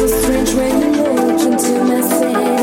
so strange when you look into my city.